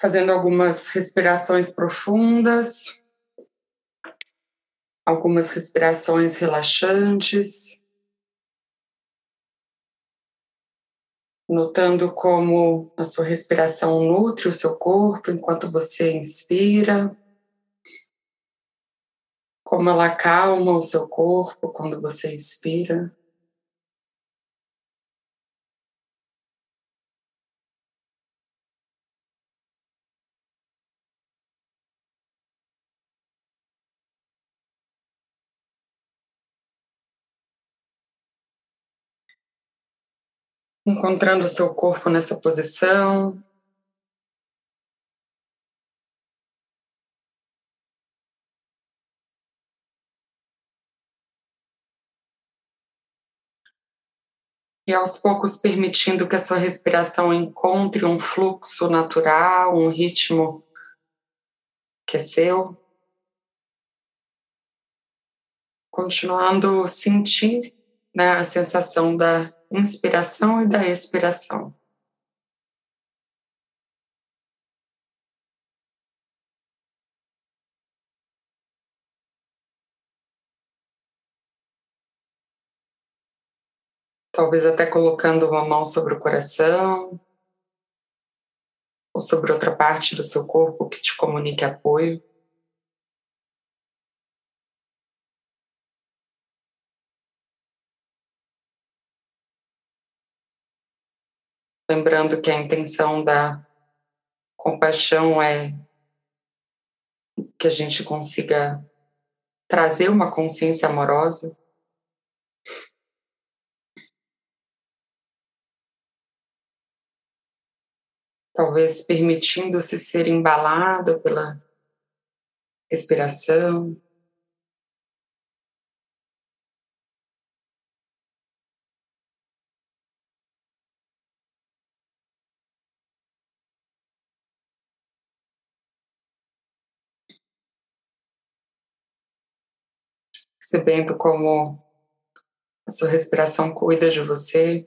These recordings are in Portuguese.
Fazendo algumas respirações profundas, algumas respirações relaxantes. Notando como a sua respiração nutre o seu corpo enquanto você inspira como ela acalma o seu corpo quando você expira. Encontrando o seu corpo nessa posição, e aos poucos permitindo que a sua respiração encontre um fluxo natural, um ritmo que é seu. Continuando sentir né, a sensação da inspiração e da expiração. talvez até colocando uma mão sobre o coração ou sobre outra parte do seu corpo que te comunique apoio. Lembrando que a intenção da compaixão é que a gente consiga trazer uma consciência amorosa talvez permitindo-se ser embalado pela respiração. Percebendo como a sua respiração cuida de você.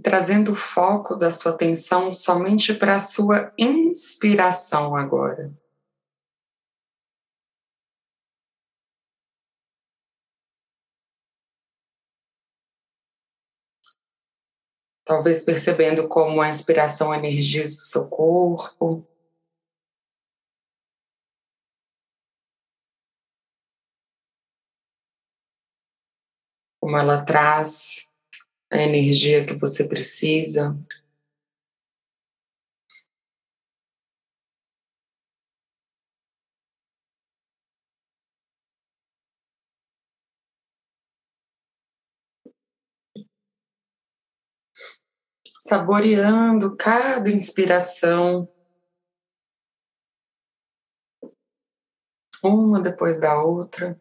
Trazendo o foco da sua atenção somente para a sua inspiração agora. Talvez percebendo como a inspiração energiza o seu corpo. Como ela traz a energia que você precisa. Saboreando cada inspiração, uma depois da outra.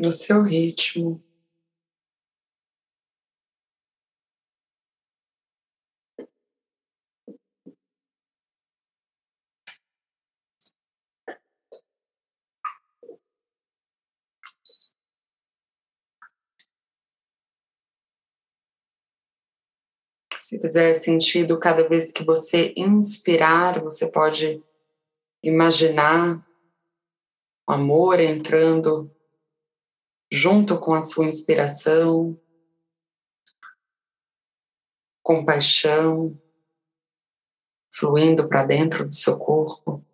No seu ritmo. Se fizer sentido, cada vez que você inspirar, você pode imaginar o amor entrando junto com a sua inspiração, compaixão fluindo para dentro do seu corpo.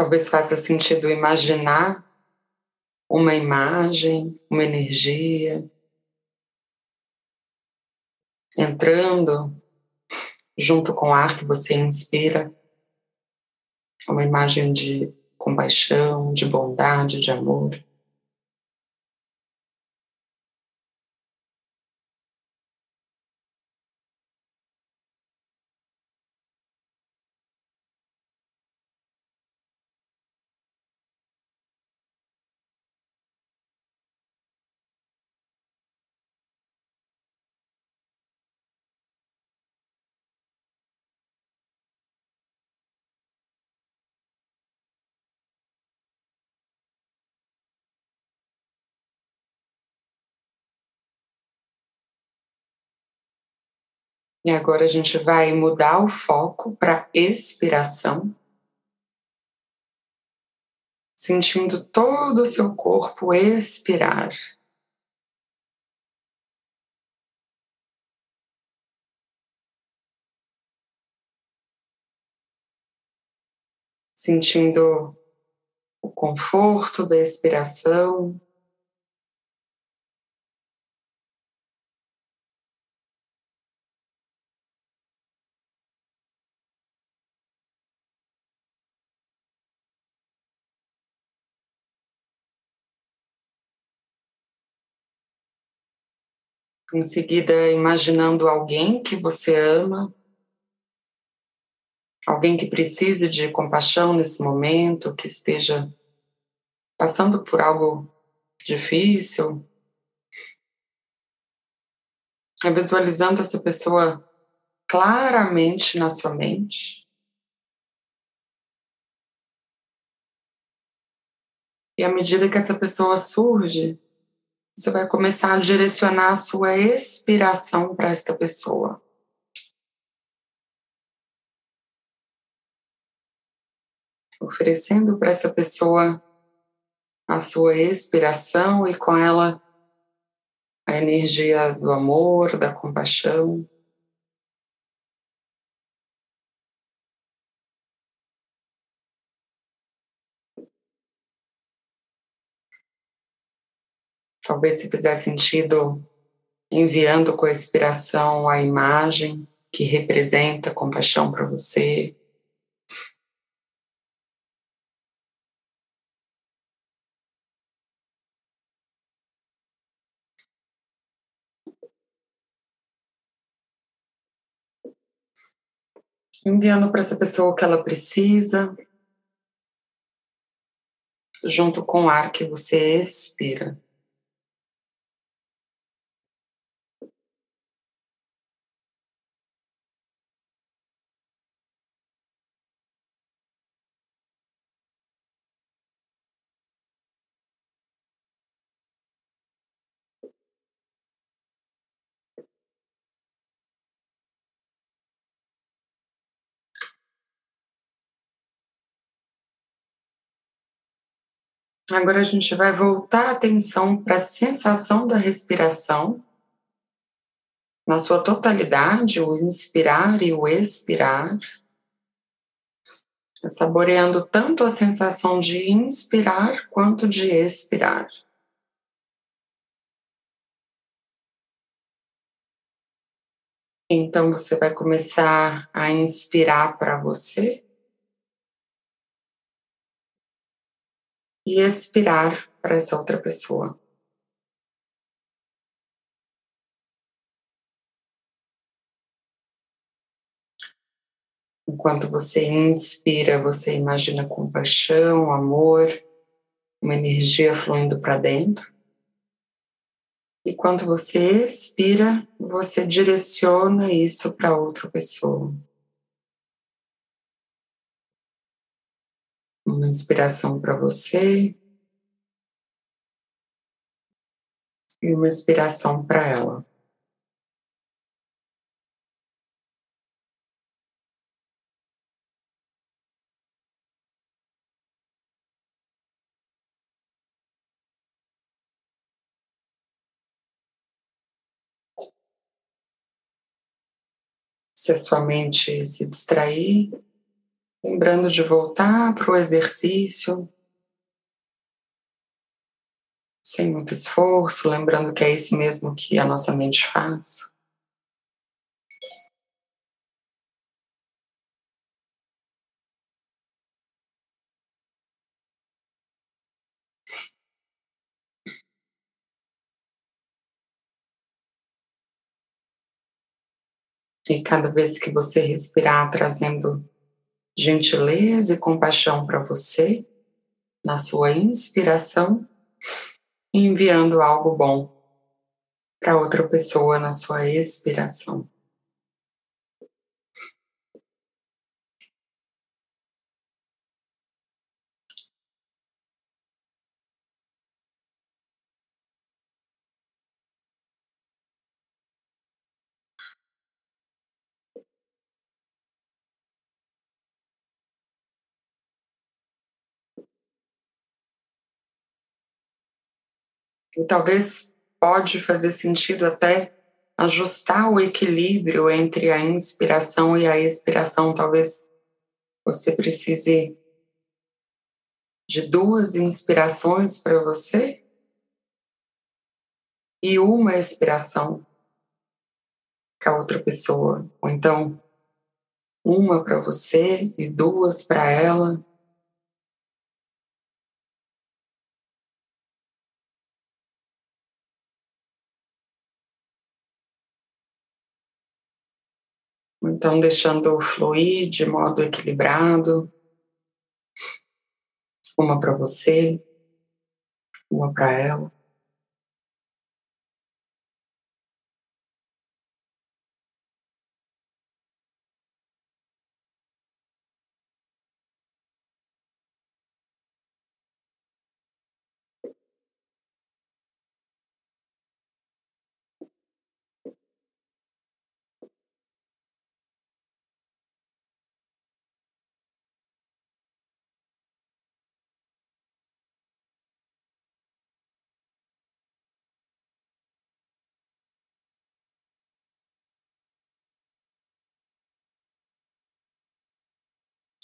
Talvez faça sentido imaginar uma imagem, uma energia entrando junto com o ar que você inspira, uma imagem de compaixão, de bondade, de amor. E agora a gente vai mudar o foco para expiração, sentindo todo o seu corpo expirar. Sentindo o conforto da expiração. Em seguida, imaginando alguém que você ama, alguém que precise de compaixão nesse momento, que esteja passando por algo difícil. É visualizando essa pessoa claramente na sua mente. E à medida que essa pessoa surge, você vai começar a direcionar a sua expiração para esta pessoa. Oferecendo para essa pessoa a sua expiração e com ela a energia do amor, da compaixão. Talvez se fizer sentido, enviando com a expiração a imagem que representa compaixão para você. Enviando para essa pessoa o que ela precisa, junto com o ar que você expira. Agora a gente vai voltar a atenção para a sensação da respiração. Na sua totalidade, o inspirar e o expirar, saboreando tanto a sensação de inspirar quanto de expirar. Então você vai começar a inspirar para você e expirar para essa outra pessoa. Enquanto você inspira, você imagina compaixão, amor, uma energia fluindo para dentro. E quando você expira, você direciona isso para outra pessoa. Uma inspiração para você e uma inspiração para ela. Se a sua mente se distrair, Lembrando de voltar para o exercício, sem muito esforço, lembrando que é isso mesmo que a nossa mente faz. E cada vez que você respirar, trazendo gentileza e compaixão para você, na sua inspiração, enviando algo bom para outra pessoa na sua expiração. E talvez pode fazer sentido até ajustar o equilíbrio entre a inspiração e a expiração. Talvez você precise de duas inspirações para você e uma expiração para outra pessoa. Ou então, uma para você e duas para ela. Então, deixando fluir de modo equilibrado. Uma para você, uma para ela.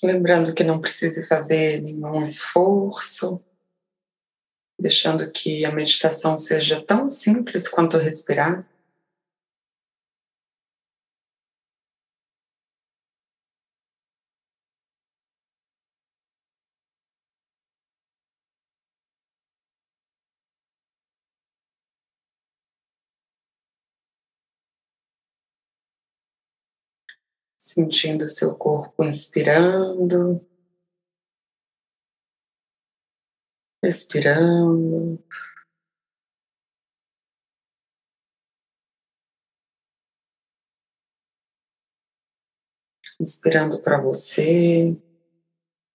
Lembrando que não precise fazer nenhum esforço, deixando que a meditação seja tão simples quanto respirar. Sentindo seu corpo inspirando, expirando. Inspirando para você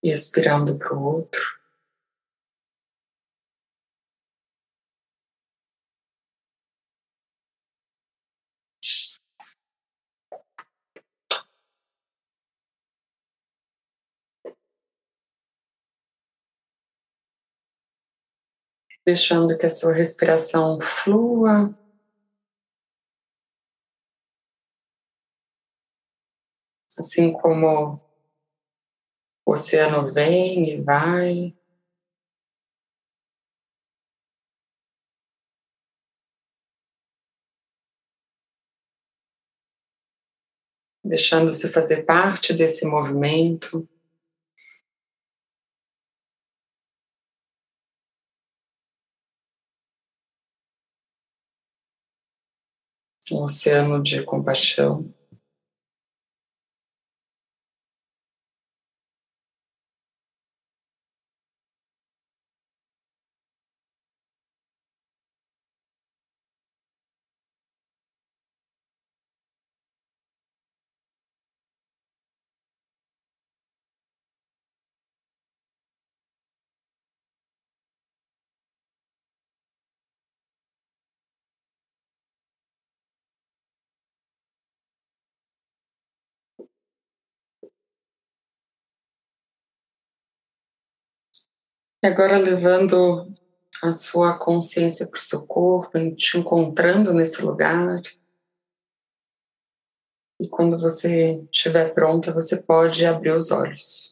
e expirando para o outro. Deixando que a sua respiração flua. Assim como o oceano vem e vai. Deixando-se fazer parte desse movimento. Um oceano de compaixão. E agora levando a sua consciência para o seu corpo, te encontrando nesse lugar. E quando você estiver pronta, você pode abrir os olhos.